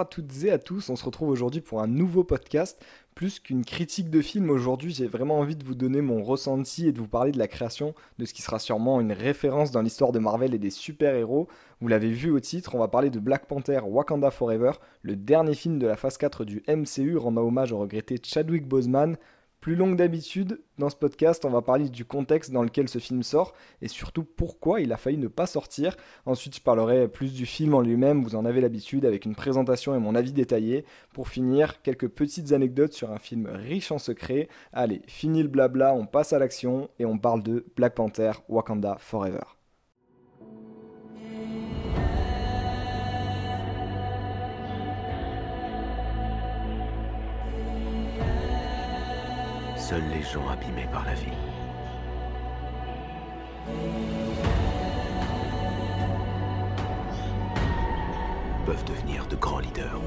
À toutes et à tous, on se retrouve aujourd'hui pour un nouveau podcast. Plus qu'une critique de film aujourd'hui, j'ai vraiment envie de vous donner mon ressenti et de vous parler de la création de ce qui sera sûrement une référence dans l'histoire de Marvel et des super-héros. Vous l'avez vu au titre, on va parler de Black Panther Wakanda Forever, le dernier film de la phase 4 du MCU rendant hommage au regretté Chadwick Boseman, plus longue d'habitude, dans ce podcast, on va parler du contexte dans lequel ce film sort et surtout pourquoi il a failli ne pas sortir. Ensuite, je parlerai plus du film en lui-même, vous en avez l'habitude, avec une présentation et mon avis détaillé. Pour finir, quelques petites anecdotes sur un film riche en secrets. Allez, fini le blabla, on passe à l'action et on parle de Black Panther Wakanda Forever. Seuls les gens abîmés par la vie. peuvent devenir de grands leaders.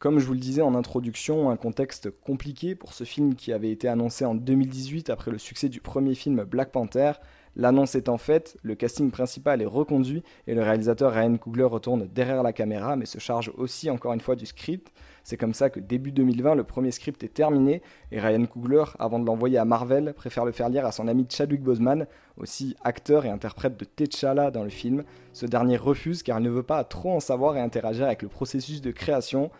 Comme je vous le disais en introduction, un contexte compliqué pour ce film qui avait été annoncé en 2018 après le succès du premier film Black Panther. L'annonce étant faite, le casting principal est reconduit et le réalisateur Ryan Coogler retourne derrière la caméra mais se charge aussi encore une fois du script. C'est comme ça que début 2020, le premier script est terminé et Ryan Coogler, avant de l'envoyer à Marvel, préfère le faire lire à son ami Chadwick Boseman, aussi acteur et interprète de T'Challa dans le film. Ce dernier refuse car il ne veut pas trop en savoir et interagir avec le processus de création.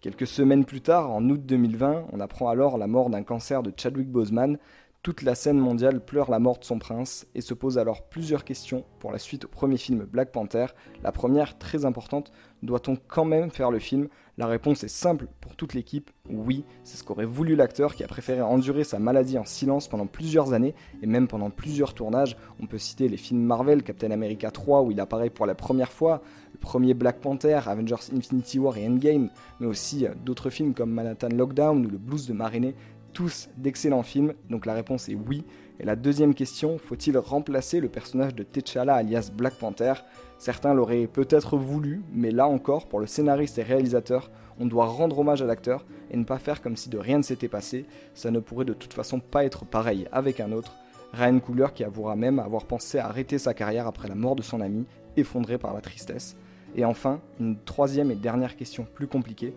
Quelques semaines plus tard, en août 2020, on apprend alors la mort d'un cancer de Chadwick Boseman. Toute la scène mondiale pleure la mort de son prince et se pose alors plusieurs questions pour la suite au premier film Black Panther. La première, très importante, doit-on quand même faire le film? La réponse est simple pour toute l'équipe, oui, c'est ce qu'aurait voulu l'acteur qui a préféré endurer sa maladie en silence pendant plusieurs années et même pendant plusieurs tournages. On peut citer les films Marvel, Captain America 3 où il apparaît pour la première fois, le premier Black Panther, Avengers Infinity War et Endgame, mais aussi euh, d'autres films comme Manhattan Lockdown ou le Blues de Marinette tous d'excellents films Donc la réponse est oui. Et la deuxième question, faut-il remplacer le personnage de T'Challa alias Black Panther? Certains l'auraient peut-être voulu, mais là encore, pour le scénariste et réalisateur, on doit rendre hommage à l'acteur et ne pas faire comme si de rien ne s'était passé. Ça ne pourrait de toute façon pas être pareil avec un autre. Ryan Coogler qui avouera même avoir pensé à arrêter sa carrière après la mort de son ami, effondré par la tristesse. Et enfin, une troisième et dernière question plus compliquée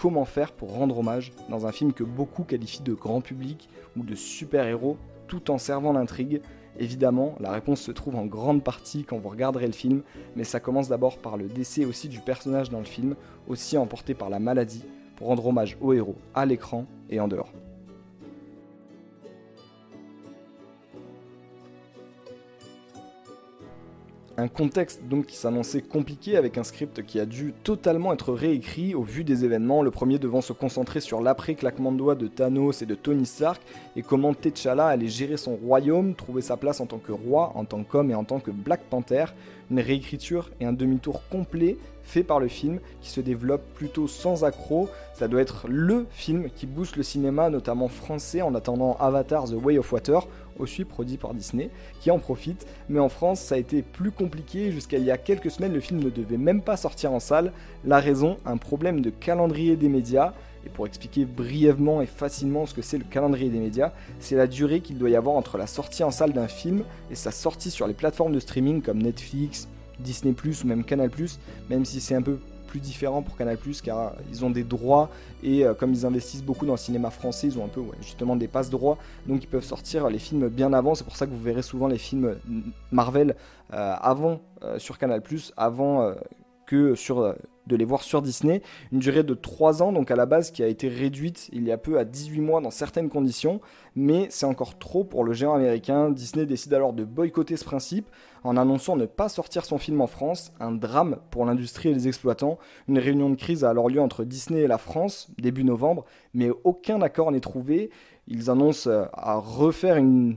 comment faire pour rendre hommage dans un film que beaucoup qualifient de grand public ou de super-héros tout en servant l'intrigue Évidemment, la réponse se trouve en grande partie quand vous regarderez le film, mais ça commence d'abord par le décès aussi du personnage dans le film, aussi emporté par la maladie, pour rendre hommage au héros à l'écran et en dehors. Un contexte donc qui s'annonçait compliqué avec un script qui a dû totalement être réécrit au vu des événements, le premier devant se concentrer sur l'après-claquement de doigts de Thanos et de Tony Stark et comment T'Challa allait gérer son royaume, trouver sa place en tant que roi, en tant qu'homme et en tant que Black Panther, une réécriture et un demi-tour complet fait par le film qui se développe plutôt sans accroc. Ça doit être LE film qui booste le cinéma, notamment français, en attendant Avatar The Way of Water, aussi produit par Disney, qui en profite. Mais en France, ça a été plus compliqué. Jusqu'à il y a quelques semaines, le film ne devait même pas sortir en salle. La raison, un problème de calendrier des médias. Et pour expliquer brièvement et facilement ce que c'est le calendrier des médias, c'est la durée qu'il doit y avoir entre la sortie en salle d'un film et sa sortie sur les plateformes de streaming comme Netflix, Disney ⁇ ou même Canal ⁇ même si c'est un peu plus différent pour Canal+, car ils ont des droits, et euh, comme ils investissent beaucoup dans le cinéma français, ils ont un peu justement des passes droits, donc ils peuvent sortir les films bien avant, c'est pour ça que vous verrez souvent les films Marvel euh, avant euh, sur Canal+, avant que sur de les voir sur Disney. Une durée de 3 ans, donc à la base, qui a été réduite il y a peu à 18 mois dans certaines conditions, mais c'est encore trop pour le géant américain. Disney décide alors de boycotter ce principe en annonçant ne pas sortir son film en France, un drame pour l'industrie et les exploitants. Une réunion de crise a alors lieu entre Disney et la France, début novembre, mais aucun accord n'est trouvé. Ils annoncent euh, à refaire une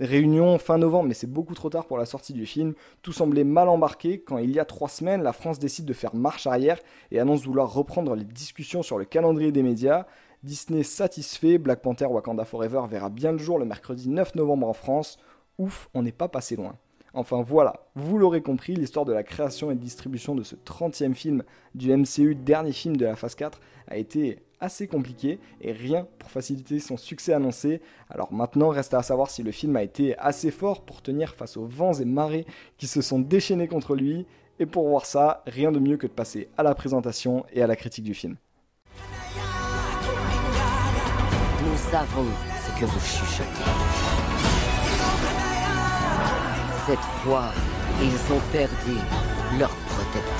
Réunion fin novembre, mais c'est beaucoup trop tard pour la sortie du film. Tout semblait mal embarqué quand il y a trois semaines, la France décide de faire marche arrière et annonce vouloir reprendre les discussions sur le calendrier des médias. Disney satisfait, Black Panther Wakanda Forever verra bien le jour le mercredi 9 novembre en France. Ouf, on n'est pas passé loin. Enfin voilà, vous l'aurez compris, l'histoire de la création et distribution de ce 30e film du MCU, dernier film de la phase 4, a été assez compliqué et rien pour faciliter son succès annoncé. Alors maintenant, reste à savoir si le film a été assez fort pour tenir face aux vents et marées qui se sont déchaînés contre lui. Et pour voir ça, rien de mieux que de passer à la présentation et à la critique du film. Nous savons ce que vous chuchotez. Cette fois, ils ont perdu leur protecteur.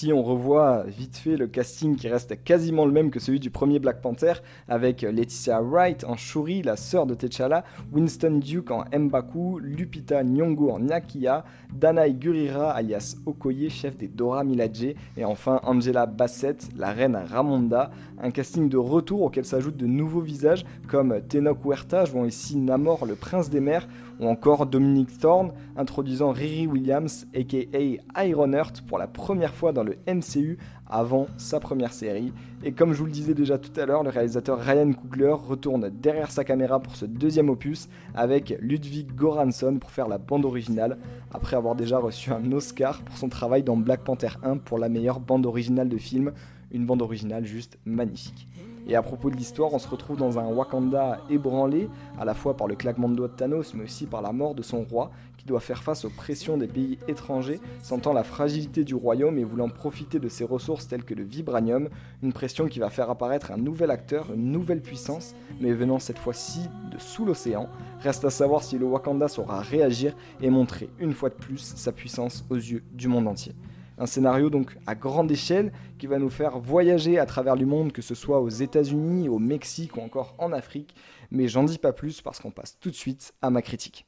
Si on revoit vite fait le casting qui reste quasiment le même que celui du premier Black Panther, avec Laetitia Wright en Shuri, la sœur de T'Challa, Winston Duke en M'Baku, Lupita Nyong'o en Nakia, Danae Gurira alias Okoye, chef des Dora Milaje, et enfin Angela Bassett, la reine Ramonda, un casting de retour auquel s'ajoutent de nouveaux visages comme Tenoch Huerta jouant ici Namor, le prince des mers, ou encore Dominic Thorne introduisant Riri Williams aka Ironheart pour la première fois dans le MCU avant sa première série. Et comme je vous le disais déjà tout à l'heure, le réalisateur Ryan Coogler retourne derrière sa caméra pour ce deuxième opus avec Ludwig Goransson pour faire la bande originale, après avoir déjà reçu un Oscar pour son travail dans Black Panther 1 pour la meilleure bande originale de film, une bande originale juste magnifique. Et à propos de l'histoire, on se retrouve dans un Wakanda ébranlé, à la fois par le claquement de doigts de Thanos, mais aussi par la mort de son roi, qui doit faire face aux pressions des pays étrangers, sentant la fragilité du royaume et voulant profiter de ses ressources telles que le vibranium, une pression qui va faire apparaître un nouvel acteur, une nouvelle puissance, mais venant cette fois-ci de sous l'océan. Reste à savoir si le Wakanda saura réagir et montrer une fois de plus sa puissance aux yeux du monde entier. Un scénario donc à grande échelle qui va nous faire voyager à travers le monde, que ce soit aux États-Unis, au Mexique ou encore en Afrique. Mais j'en dis pas plus parce qu'on passe tout de suite à ma critique.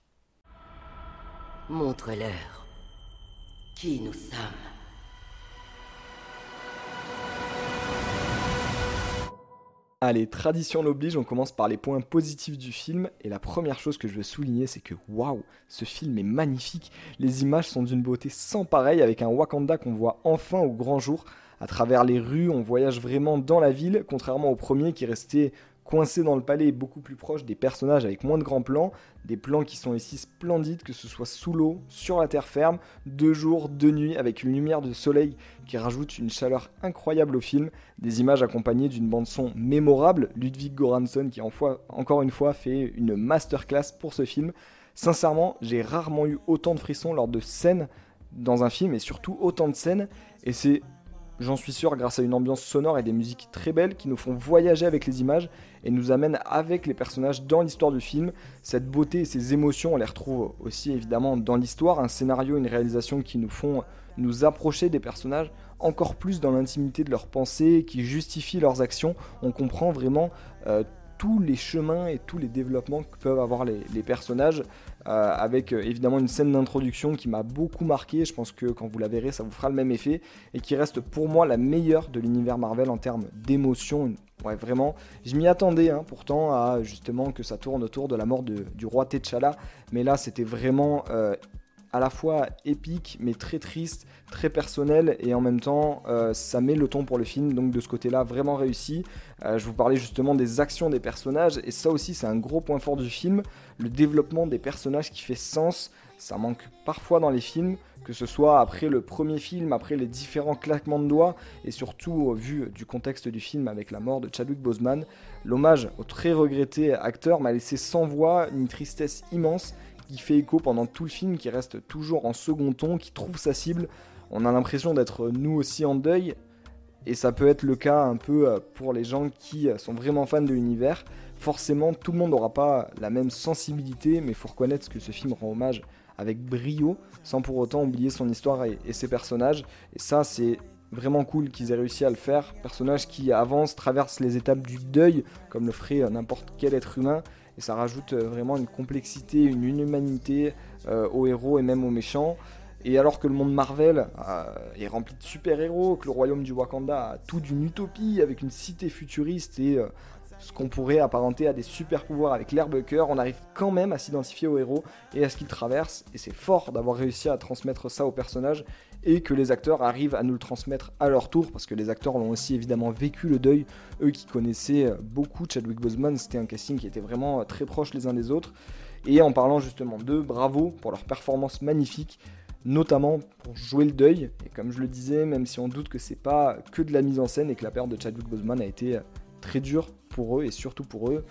Montre-leur qui nous sommes. Allez, tradition l'oblige, on commence par les points positifs du film. Et la première chose que je veux souligner, c'est que waouh, ce film est magnifique. Les images sont d'une beauté sans pareil, avec un Wakanda qu'on voit enfin au grand jour. À travers les rues, on voyage vraiment dans la ville, contrairement au premier qui restait coincé dans le palais et beaucoup plus proche des personnages avec moins de grands plans, des plans qui sont ici splendides, que ce soit sous l'eau, sur la terre ferme, de jour, de nuit, avec une lumière de soleil qui rajoute une chaleur incroyable au film, des images accompagnées d'une bande son mémorable, Ludwig Göransson qui en encore une fois fait une masterclass pour ce film. Sincèrement, j'ai rarement eu autant de frissons lors de scènes dans un film et surtout autant de scènes et c'est j'en suis sûr, grâce à une ambiance sonore et des musiques très belles qui nous font voyager avec les images et nous amènent avec les personnages dans l'histoire du film. Cette beauté et ces émotions, on les retrouve aussi évidemment dans l'histoire, un scénario, une réalisation qui nous font nous approcher des personnages encore plus dans l'intimité de leurs pensées, qui justifient leurs actions. On comprend vraiment euh, tous les chemins et tous les développements que peuvent avoir les, personnages, euh, avec euh, évidemment une scène d'introduction qui m'a beaucoup marqué, je pense que quand vous la verrez ça vous fera le même effet, et qui reste pour moi la meilleure de l'univers Marvel en termes d'émotion. Ouais, vraiment, je m'y attendais hein, pourtant à justement que ça tourne autour de la mort du roi T'Challa, mais là c'était vraiment euh, à la fois épique mais très triste, très personnel et en même temps ça met le ton pour le film. Donc de ce côté là vraiment réussi. Je vous parlais justement des actions des personnages et ça aussi c'est un gros point fort du film, le développement des personnages qui fait sens, ça manque parfois dans les films que ce soit après le premier film, après les différents claquements de doigts, et surtout vu du contexte du film avec la mort de Chadwick Boseman, l'hommage au très regretté acteur m'a laissé sans voix, une tristesse immense, qui fait écho pendant tout le film, qui reste toujours en second ton, qui trouve sa cible. On a l'impression d'être nous aussi en deuil, et ça peut être le cas un peu euh, pour les gens qui euh, sont vraiment fans de l'univers. Forcément, tout le monde n'aura pas la même sensibilité, mais il faut reconnaître que ce film rend hommage avec brio, sans pour autant oublier son histoire et, ses personnages. Et ça, c'est vraiment cool qu'ils aient réussi à le faire. Personnage qui avance, traverse les étapes du deuil, comme le ferait euh, n'importe quel être humain, et ça rajoute euh, vraiment une complexité, une humanité euh, aux héros et même aux méchants. Et alors que le monde Marvel est rempli de super-héros, que le royaume du Wakanda a tout d'une utopie avec une cité futuriste et ce qu'on pourrait apparenter à des super-pouvoirs avec l'herbe cœur, on arrive quand même à s'identifier aux héros et à ce qu'ils traversent. Et c'est fort d'avoir réussi à transmettre ça aux personnages et que les acteurs arrivent à nous le transmettre à leur tour, parce que les acteurs l'ont aussi évidemment vécu le deuil, eux qui connaissaient beaucoup Chadwick Boseman, c'était un casting qui était vraiment très proche les uns des autres. Et en parlant justement d'eux, bravo pour leur performance magnifique, notamment pour jouer le deuil. Et comme je le disais, même si on doute que c'est pas que de la mise en scène et que la perte de Chadwick Boseman a été très dur pour eux et surtout pour eux,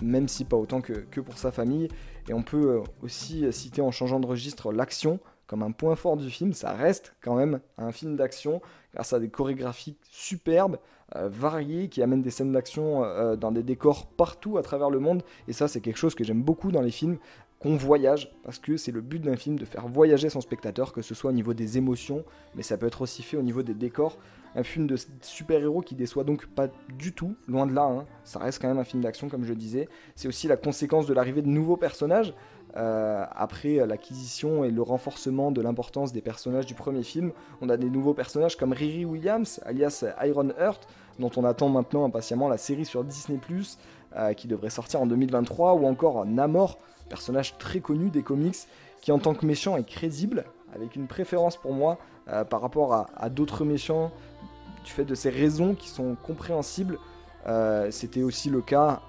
même si pas autant que, pour sa famille. Et on peut euh, aussi citer en changeant de registre l'action comme un point fort du film. Ça reste quand même un film d'action grâce à des chorégraphies superbes, euh, variées, qui amènent des scènes d'action euh, dans des décors partout à travers le monde. Et ça, c'est quelque chose que j'aime beaucoup dans les films qu'on voyage, parce que c'est le but d'un film de faire voyager son spectateur, que ce soit au niveau des émotions, mais ça peut être aussi fait au niveau des décors. Un film de super-héros qui déçoit donc pas du tout, loin de là, hein. ça reste quand même un film d'action comme je disais. C'est aussi la conséquence de l'arrivée de nouveaux personnages, euh, après l'acquisition et le renforcement de l'importance des personnages du premier film, on a des nouveaux personnages comme Riri Williams, alias Iron Heart, dont on attend maintenant impatiemment la série sur Disney ⁇ euh, qui devrait sortir en 2023, ou encore Namor, personnage très connu des comics, qui en tant que méchant est crédible, avec une préférence pour moi euh, par rapport à, d'autres méchants, du fait de ses raisons qui sont compréhensibles. Euh, c'était aussi le cas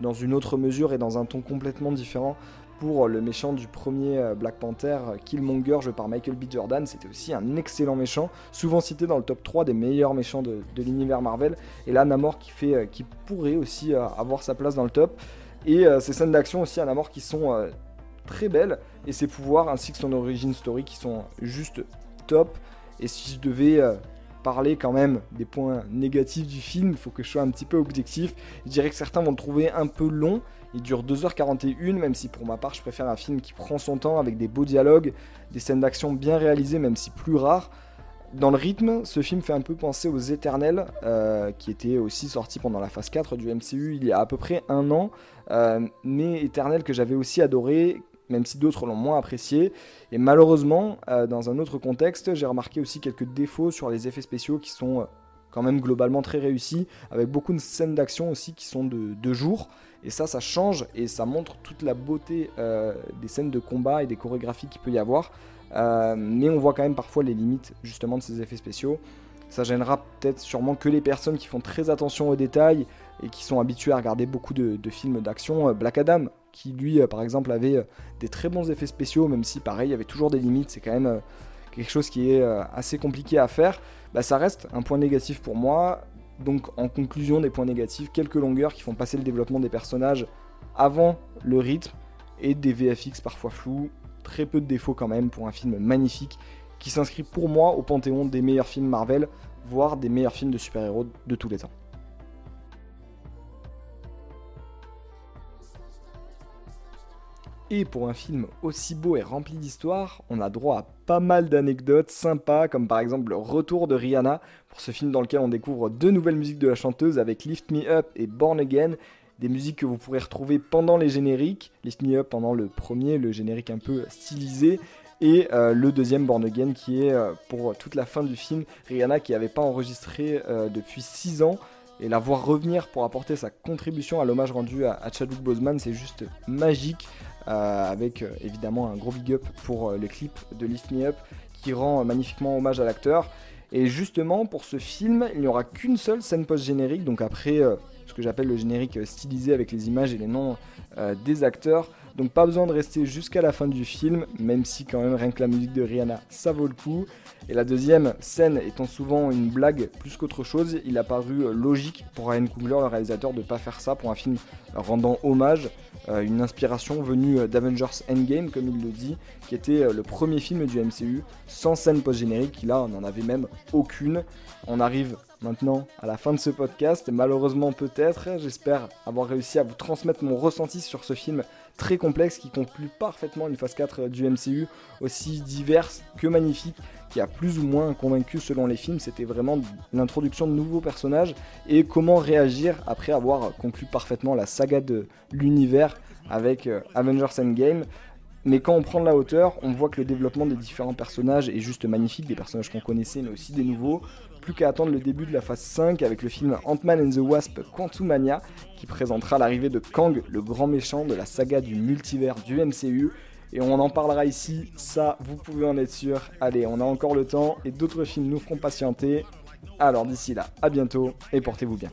dans une autre mesure et dans un ton complètement différent pour le méchant du premier euh, Black Panther, Killmonger, joué par Michael B. Jordan. C'était aussi un excellent méchant, souvent cité dans le top 3 des meilleurs méchants de, l'univers Marvel. Et là, Namor qui, fait, qui pourrait aussi avoir sa place dans le top. Et euh, ces scènes d'action aussi à la mort qui sont euh, très belles, et ses pouvoirs ainsi que son origin story qui sont juste top. Et si je devais euh, parler quand même des points négatifs du film, il faut que je sois un petit peu objectif. Je dirais que certains vont le trouver un peu long. Il dure 2h41, même si pour ma part je préfère un film qui prend son temps avec des beaux dialogues, des scènes d'action bien réalisées, même si plus rares. Dans le rythme, ce film fait un peu penser aux Éternels, euh, qui étaient aussi sortis pendant la phase 4 du MCU il y a à peu près un an, euh, mais que j'avais aussi adoré, même si d'autres l'ont moins apprécié. Et malheureusement, euh, dans un autre contexte, j'ai remarqué aussi quelques défauts sur les effets spéciaux qui sont quand même globalement très réussis, avec beaucoup de scènes d'action aussi qui sont de, de, jour. Et ça, ça change et ça montre toute la beauté des scènes de combat et des chorégraphies qu'il peut y avoir. Euh, mais on voit quand même parfois les limites justement de ces effets spéciaux. Ça gênera peut-être sûrement que les personnes qui font très attention aux détails et qui sont habituées à regarder beaucoup de, films d'action. Euh, Black Adam, qui lui euh, par exemple avait des très bons effets spéciaux, même si pareil il y avait toujours des limites, c'est quand même quelque chose qui est assez compliqué à faire. Bah, ça reste un point négatif pour moi. Donc en conclusion des points négatifs, quelques longueurs qui font passer le développement des personnages avant le rythme et des VFX parfois flous, très peu de défauts quand même pour un film magnifique qui s'inscrit pour moi au panthéon des meilleurs films Marvel, voire des meilleurs films de super-héros de tous les temps. Et pour un film aussi beau et rempli d'histoire, on a droit à pas mal d'anecdotes sympas, comme par exemple le retour de Rihanna, pour ce film dans lequel on découvre deux nouvelles musiques de la chanteuse avec Lift Me Up et Born Again, des musiques que vous pourrez retrouver pendant les génériques, Lift Me Up pendant le premier, le générique un peu stylisé, et euh, le deuxième Born Again qui est euh, pour toute la fin du film, Rihanna qui n'avait pas enregistré euh, depuis 6 ans, et la voir revenir pour apporter sa contribution à l'hommage rendu à, Chadwick Boseman, c'est juste magique, avec évidemment un gros big up pour le clip de Lift Me Up qui rend magnifiquement hommage à l'acteur. Et justement, pour ce film, il n'y aura qu'une seule scène post-générique, donc après que j'appelle le générique stylisé avec les images et les noms euh, des acteurs. Donc pas besoin de rester jusqu'à la fin du film, même si quand même rien que la musique de Rihanna, ça vaut le coup. Et la deuxième scène étant souvent une blague plus qu'autre chose, il a paru euh, logique pour Ryan Coogler, le réalisateur, de pas faire ça pour un film rendant hommage, euh, une inspiration venue d'Avengers Endgame, comme il le dit, qui était le premier film du MCU sans scène post-générique, là on n'en avait même aucune. On arrive maintenant à la fin de ce podcast. Malheureusement peut-être, j'espère avoir réussi à vous transmettre mon ressenti sur ce film très complexe qui conclut parfaitement une phase 4 du MCU, aussi diverse que magnifique, qui a plus ou moins convaincu selon les films. C'était vraiment l'introduction de nouveaux personnages et comment réagir après avoir conclu parfaitement la saga de l'univers avec euh, Avengers Endgame. Mais quand on prend de la hauteur, on voit que le développement des différents personnages est juste magnifique, des personnages qu'on connaissait mais aussi des nouveaux plus qu'à attendre le début de la phase 5 avec le film Ant-Man and the Wasp Quantumania qui présentera l'arrivée de Kang, le grand méchant de la saga du multivers du MCU. Et on en parlera ici, ça vous pouvez en être sûr. Allez, on a encore le temps et d'autres films nous feront patienter. Alors d'ici là, à bientôt et portez-vous bien.